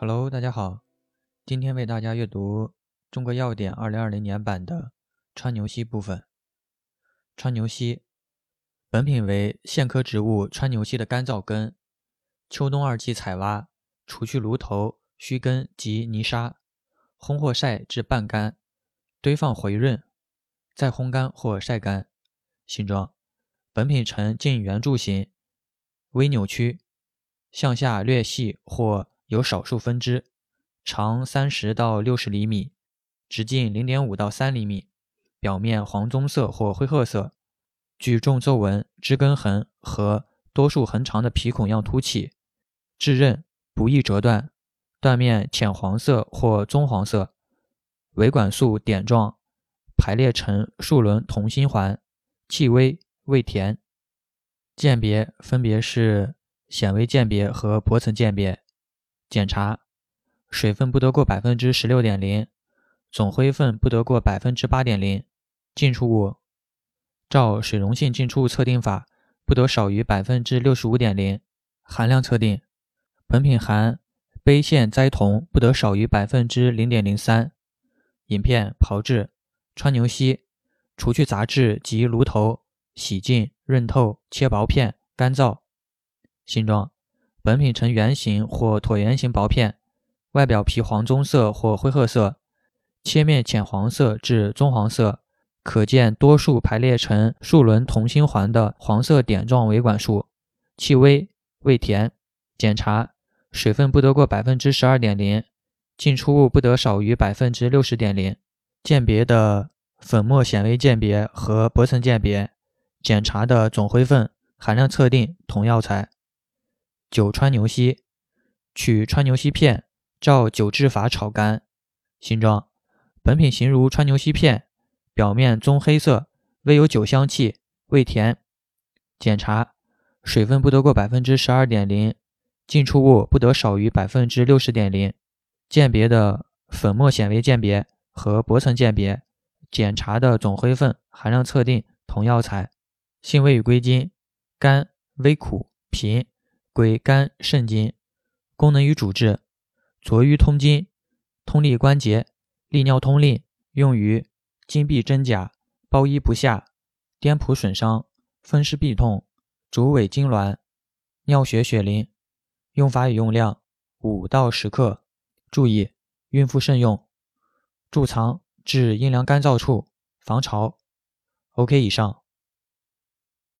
Hello，大家好，今天为大家阅读《中国药典》二零二零年版的川牛膝部分。川牛膝，本品为苋科植物川牛膝的干燥根，秋冬二季采挖，除去芦头、须根及泥沙，烘或晒至半干，堆放回润，再烘干或晒干。形状，本品呈近圆柱形，微扭曲，向下略细或有少数分支，长三十到六十厘米，直径零点五到三厘米。表面黄棕色或灰褐色，具重皱纹、枝根痕和多数横长的皮孔样凸起，质韧，不易折断。断面浅黄色或棕黄色，维管束点状，排列成数轮同心环，气微，味甜。鉴别分别是显微鉴别和薄层鉴别。检查：水分不得过百分之十六点零，总灰分不得过百分之八点零。进出物，照水溶性进出物测定法，不得少于百分之六十五点零。含量测定，本品含杯线甾酮不得少于百分之零点零三。饮片炮制：川牛膝，除去杂质及芦头，洗净、润透，切薄片，干燥。形状，本品呈圆形或椭圆形薄片，外表皮黄棕色或灰褐色，切面浅黄色至棕黄色。可见多数排列成数轮同心环的黄色点状维管束，气微，味甜。检查：水分不得过百分之十二点零，进出物不得少于百分之六十点零。鉴别的粉末显微鉴别和薄层鉴别。检查的总灰分含量测定同药材。酒川牛膝，取川牛膝片，照酒制法炒干。形状：本品形如川牛膝片。表面棕黑色，微有酒香气，味甜。检查：水分不得过百分之十二点零，进出物不得少于百分之六十点零。鉴别的粉末显微鉴别和薄层鉴别。检查的总灰分含量测定同药材。性味与归经：甘，微苦，平，归肝肾经。功能与主治：佐于通经，通利关节，利尿通令，用于。筋闭真假，包衣不下，颠仆损伤，风湿痹痛，主尾痉挛，尿血血淋。用法与用量：五到十克。注意，孕妇慎用。贮藏至阴凉干燥处，防潮。OK，以上。